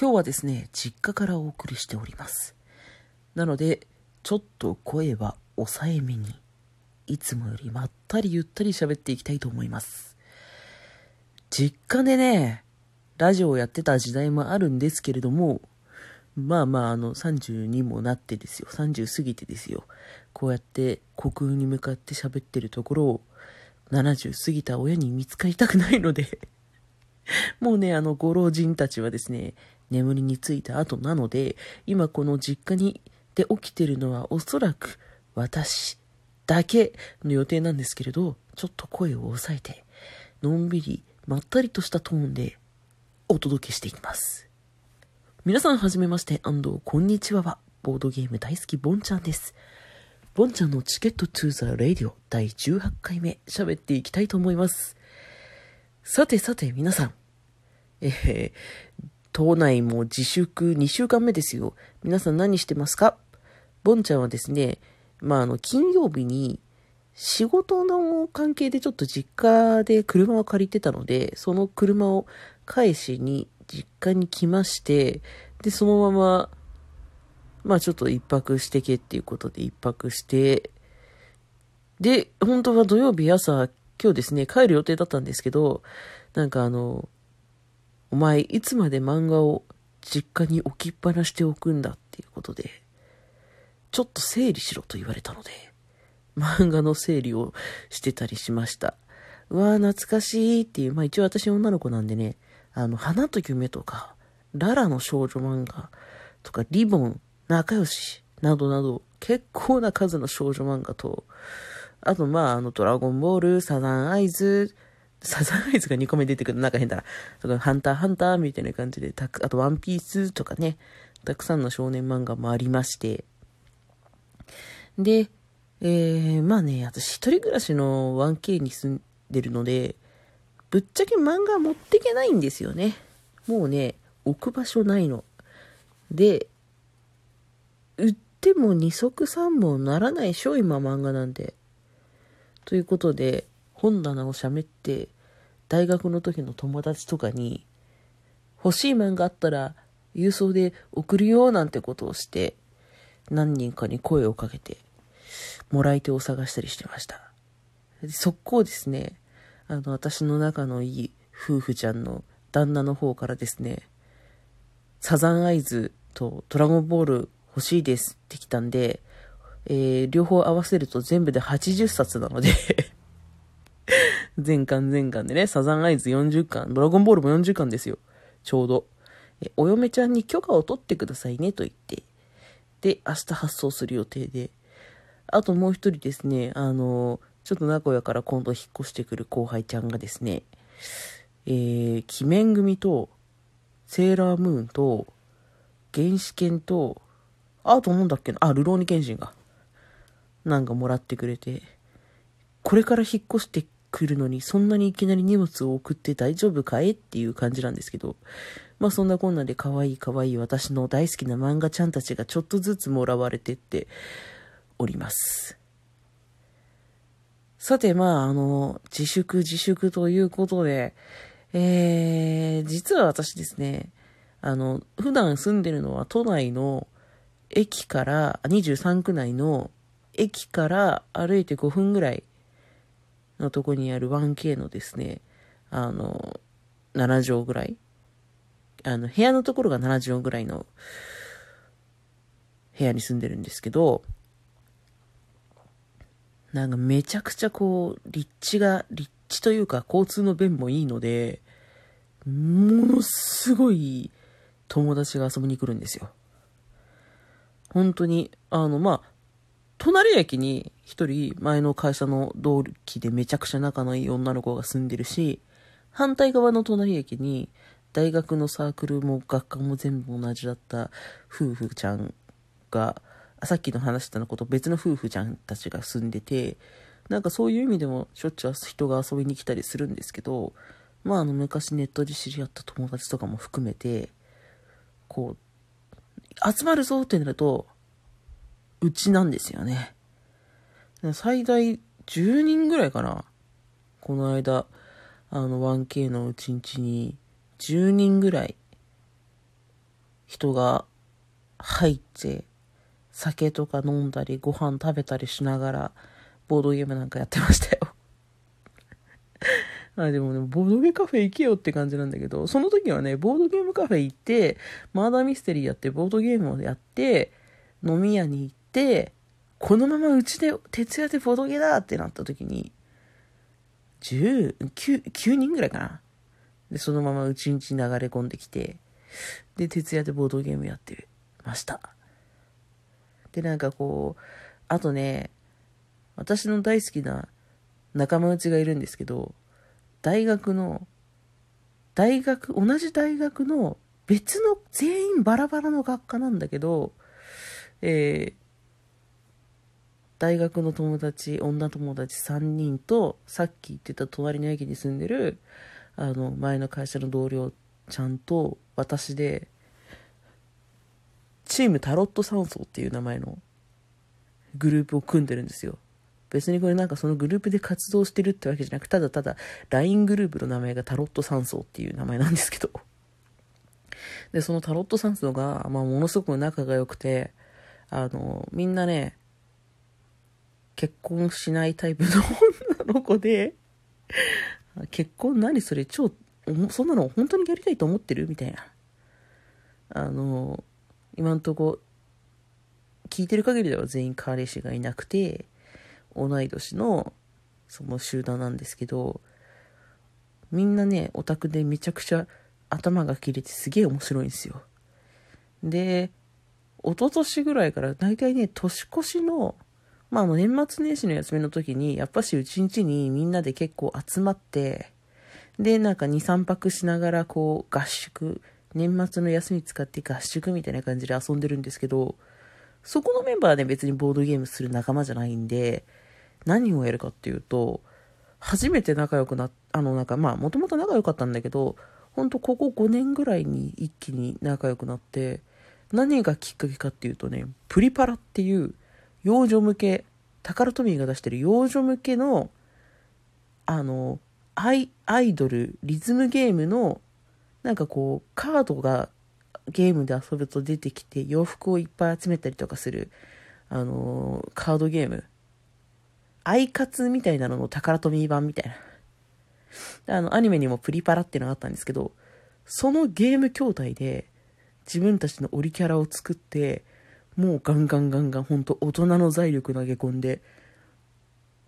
今日はですね、実家からお送りしております。なので、ちょっと声は抑えめに、いつもよりまったりゆったり喋っていきたいと思います。実家でね、ラジオをやってた時代もあるんですけれども、まあまあ、あの、30にもなってですよ。30過ぎてですよ。こうやって虚空に向かって喋ってるところを、70過ぎた親に見つかりたくないのでもうね、あの、ご老人たちはですね、眠りについた後なので、今この実家にで起きてるのはおそらく私だけの予定なんですけれど、ちょっと声を抑えて、のんびりまったりとしたトーンでお届けしていきます。皆さんはじめまして、安藤こんにちはは、ボードゲーム大好きボンちゃんです。ボンちゃんのチケットトゥーザラディオ第18回目喋っていきたいと思います。さてさて皆さん、えー、島内も自粛2週間目ですよ。皆さん何してますか？ボンちゃんはですね、まあ、あの、金曜日に仕事の関係でちょっと実家で車を借りてたので、その車を返しに実家に来まして、で、そのまま、まあちょっと一泊してけっていうことで一泊して、で、本当は土曜日朝、今日ですね、帰る予定だったんですけど、なんかあの、お前いつまで漫画を実家に置きっぱなしておくんだっていうことで、ちょっと整理しろと言われたので、漫画の整理をしてたりしました。うわー懐かしいっていう、まあ一応私女の子なんでね、あの、花と夢とか、ララの少女漫画とか、リボン、仲良しなどなど、結構な数の少女漫画と、あとまあ、あの、ドラゴンボール、サザンアイズ、サザンアイズが2個目出てくるなんか変だな。とか、ハンターハンターみたいな感じで、たく、あとワンピースとかね、たくさんの少年漫画もありまして。で、えー、まあね、私一人暮らしの 1K に住んでるので、ぶっちゃけ漫画持ってけないんですよね。もうね、置く場所ないの。で、売っても二足三本ならないでしょ、今漫画なんて。ということで、本棚をしゃべって、大学の時の友達とかに、欲しい漫画あったら郵送で送るよなんてことをして、何人かに声をかけて、もらい手を探したりしてました。速攻ですね、あの、私の仲のいい夫婦ちゃんの旦那の方からですね、サザンアイズとドラゴンボール欲しいですって来たんで、えー、両方合わせると全部で80冊なので 全巻全巻でね、サザンアイズ40巻、ドラゴンボールも40巻ですよ。ちょうど。えお嫁ちゃんに許可を取ってくださいねと言って。で、明日発送する予定で。あともう一人ですね、あの、ちょっと名古屋から今度引っ越してくる後輩ちゃんがですね、えー、鬼面組と、セーラームーンと、原始犬と、あとなんだっけな、あ、ルローニケンシンが、なんかもらってくれて、これから引っ越して来るのに、そんなにいきなり荷物を送って大丈夫かい？っていう感じなんですけど、まあそんなこんなで可愛い可愛い私の大好きな漫画ちゃんたちがちょっとずつもらわれてっております。さて、まあ、あの、自粛自粛ということで、えー、実は私ですね、あの、普段住んでるのは都内の駅から、23区内の駅から歩いて5分ぐらいのとこにある 1K のですね、あの、7畳ぐらいあの、部屋のところが7畳ぐらいの部屋に住んでるんですけど、なんかめちゃくちゃこう、立地が、立地というか交通の便もいいので、ものすごい友達が遊びに来るんですよ。本当に、あの、まあ、隣駅に一人前の会社の同期でめちゃくちゃ仲のいい女の子が住んでるし、反対側の隣駅に大学のサークルも学科も全部同じだった夫婦ちゃんが、さっきの話したのこと別の夫婦ちゃんたちが住んでて、なんかそういう意味でもしょっちゅう人が遊びに来たりするんですけど、まああの昔ネットで知り合った友達とかも含めて、こう、集まるぞってなると、うちなんですよね。最大10人ぐらいかな。この間、あの 1K のうちんちに10人ぐらい人が入って、酒とか飲んだり、ご飯食べたりしながら、ボードゲームなんかやってましたよ あでもね、ボードゲームカフェ行けよって感じなんだけど、その時はね、ボードゲームカフェ行って、マーダーミステリーやって、ボードゲームをやって、飲み屋に行っ、このままうちで徹夜でボードゲだってなった時に、10、9、9人ぐらいかな。で、そのままうちんち流れ込んできて、で、徹夜でボードゲームやってました。で、なんかこう、あとね、私の大好きな仲間内がいるんですけど、大学の、大学、同じ大学の別の全員バラバラの学科なんだけど、えー、大学の友達、女友達3人と、さっき言ってた隣の駅に住んでる、あの、前の会社の同僚ちゃんと私で、チームタロット山荘っていう名前のグループを組んでるんですよ。別にこれなんかそのグループで活動してるってわけじゃなく、ただただ LINE グループの名前がタロット山荘っていう名前なんですけど。で、そのタロット山荘が、まあものすごく仲が良くて、あの、みんなね、結婚しないタイプの女の子で、結婚何それ超、そんなの本当にやりたいと思ってる？みたいな。あの、今んとこ、聞いてる限りでは全員彼氏がいなくて、同い年のその集団なんですけど、みんなね、オタクでめちゃくちゃ頭が切れてすげえ面白いんですよ。で、一昨年ぐらいから大体ね、年越しの、まあ、あの年末年始の休みの時に、やっぱしうちんちにみんなで結構集まって、で、なんか2、3泊しながらこう合宿、年末の休み使って合宿みたいな感じで遊んでるんですけど、そこのメンバーはね、別にボードゲームする仲間じゃないんで、何をやるかっていうと、初めて仲良くな、あの、なんかまあ、もともと仲良かったんだけど、ほんとここ5年ぐらいに一気に仲良くなって、何がきっかけかっていうとね、プリパラっていう幼女向け、タカラトミーが出してる幼女向けの、あの、アイ、アイドル、リズムゲームの、なんかこう、カードがゲームで遊ぶと出てきて洋服をいっぱい集めたりとかする、あの、カードゲーム。アイカツみたいなのの宝トミー版みたいな。あの、アニメにもプリパラっていうのがあったんですけど、そのゲーム筐体で自分たちのオリキャラを作って、もうガンガンガンガン、ほんと大人の財力投げ込んで、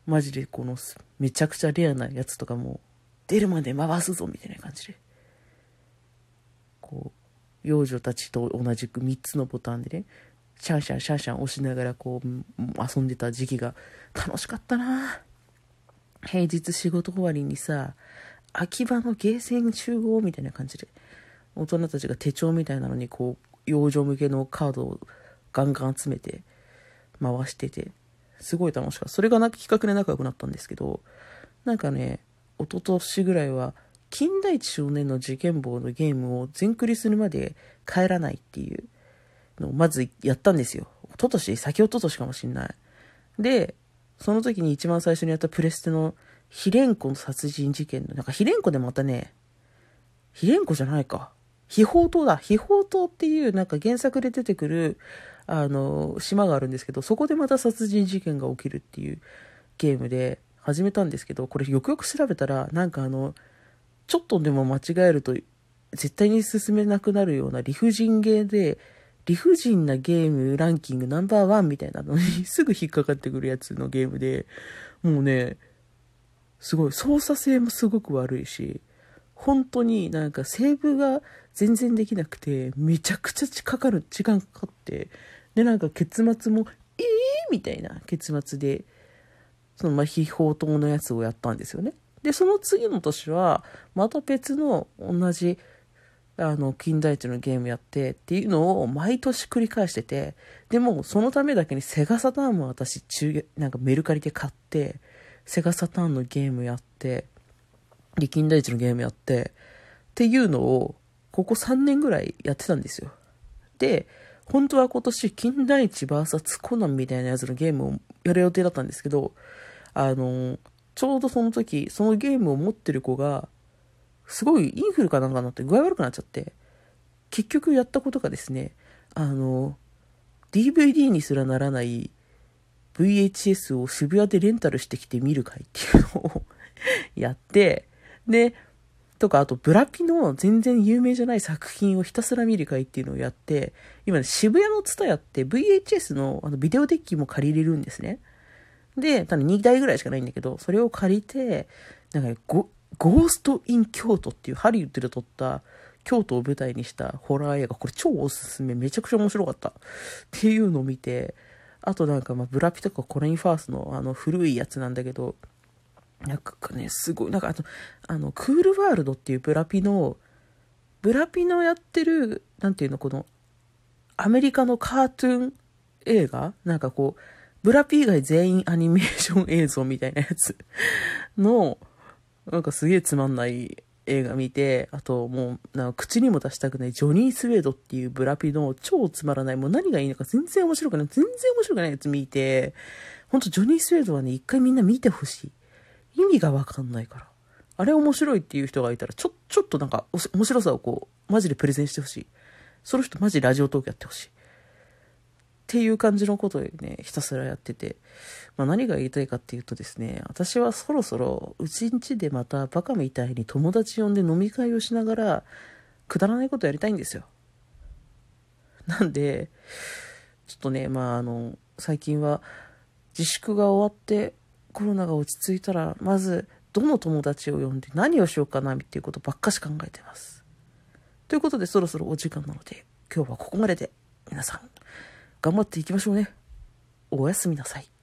マジでこのめちゃくちゃレアなやつとかも出るまで回すぞみたいな感じで。こう、幼女たちと同じく3つのボタンでね、シャンシャンシャンシャン押しながらこう遊んでた時期が楽しかったな平日仕事終わりにさ、秋葉のゲーセン集合みたいな感じで、大人たちが手帳みたいなのにこう、幼女向けのカードをガンガン集めて回してて、すごい楽しかった。それがなんか企画で仲良くなったんですけど、なんかね、一昨年ぐらいは、金田一少年の事件簿のゲームを全クリするまで帰らないっていうのをまずやったんですよ。一昨年先一昨年かもしんない。で、その時に一番最初にやったプレステのヒレンコの殺人事件の、なんかヒレンコでまたね、ヒレンコじゃないか。秘宝島だ。秘宝島っていうなんか原作で出てくる、あの、島があるんですけど、そこでまた殺人事件が起きるっていうゲームで始めたんですけど、これよくよく調べたら、なんかあの、ちょっとでも間違えると絶対に進めなくなるような理不尽ゲーで、理不尽なゲームランキングナンバーワンみたいなのに すぐ引っかかってくるやつのゲームで、もうね、すごい操作性もすごく悪いし、本当になんかセーブが全然できなくて、めちゃくちゃかかる、時間かかって、でなんか結末も、えーみたいな結末で、そのまあ、秘宝島のやつをやったんですよね。で、その次の年は、また別の同じ、あの、金田一のゲームやってっていうのを毎年繰り返してて、でもそのためだけにセガサターンも私中、なんかメルカリで買って、セガサターンのゲームやって、で、金田一のゲームやって、っていうのを、ここ3年ぐらいやってたんですよ。で、本当は今年、金田一 VS コナンみたいなやつのゲームをやる予定だったんですけど、あの、ちょうどその時、そのゲームを持ってる子が、すごいインフルかなんかになって具合悪くなっちゃって、結局やったことがですね、あの、DVD にすらならない VHS を渋谷でレンタルしてきて見る会っていうのを やって、で、とか、あと、ブラピの全然有名じゃない作品をひたすら見る会っていうのをやって、今ね、渋谷のツタヤって VHS のあのビデオデッキも借りれるんですね。で、ただ2台ぐらいしかないんだけど、それを借りて、なんかゴ、ゴースト・イン・京都っていうハリウッドで撮った京都を舞台にしたホラー映画、これ超おすすめ、めちゃくちゃ面白かった。っていうのを見て、あとなんかまあ、ブラピとかコリン・ファースのあの古いやつなんだけど、なんかね、すごい、なんかあと、あの、クールワールドっていうブラピの、ブラピのやってる、なんていうの、この、アメリカのカートゥーン映画？なんかこう、ブラピ以外全員アニメーション映像みたいなやつの、なんかすげえつまんない映画見て、あともう、なんか口にも出したくないジョニー・スウェードっていうブラピの超つまらない、もう何がいいのか全然面白くない、全然面白くないやつ見て、ほんとジョニー・スウェードはね、一回みんな見てほしい。意味がわかんないから。あれ面白いっていう人がいたら、ちょ、ちょっとなんか、面白さをこう、マジでプレゼンしてほしい。その人マジラジオトークやってほしい。っていう感じのことをね、ひたすらやってて。まあ何が言いたいかっていうとですね、私はそろそろ、うちんちでまたバカみたいに友達呼んで飲み会をしながら、くだらないことやりたいんですよ。なんで、ちょっとね、まああの、最近は自粛が終わって、コロナが落ち着いたら、まず、どの友達を呼んで何をしようかなっていうことばっかし考えてます。ということで、そろそろお時間なので、今日はここまでで、皆さん、頑張っていきましょうね。おやすみなさい。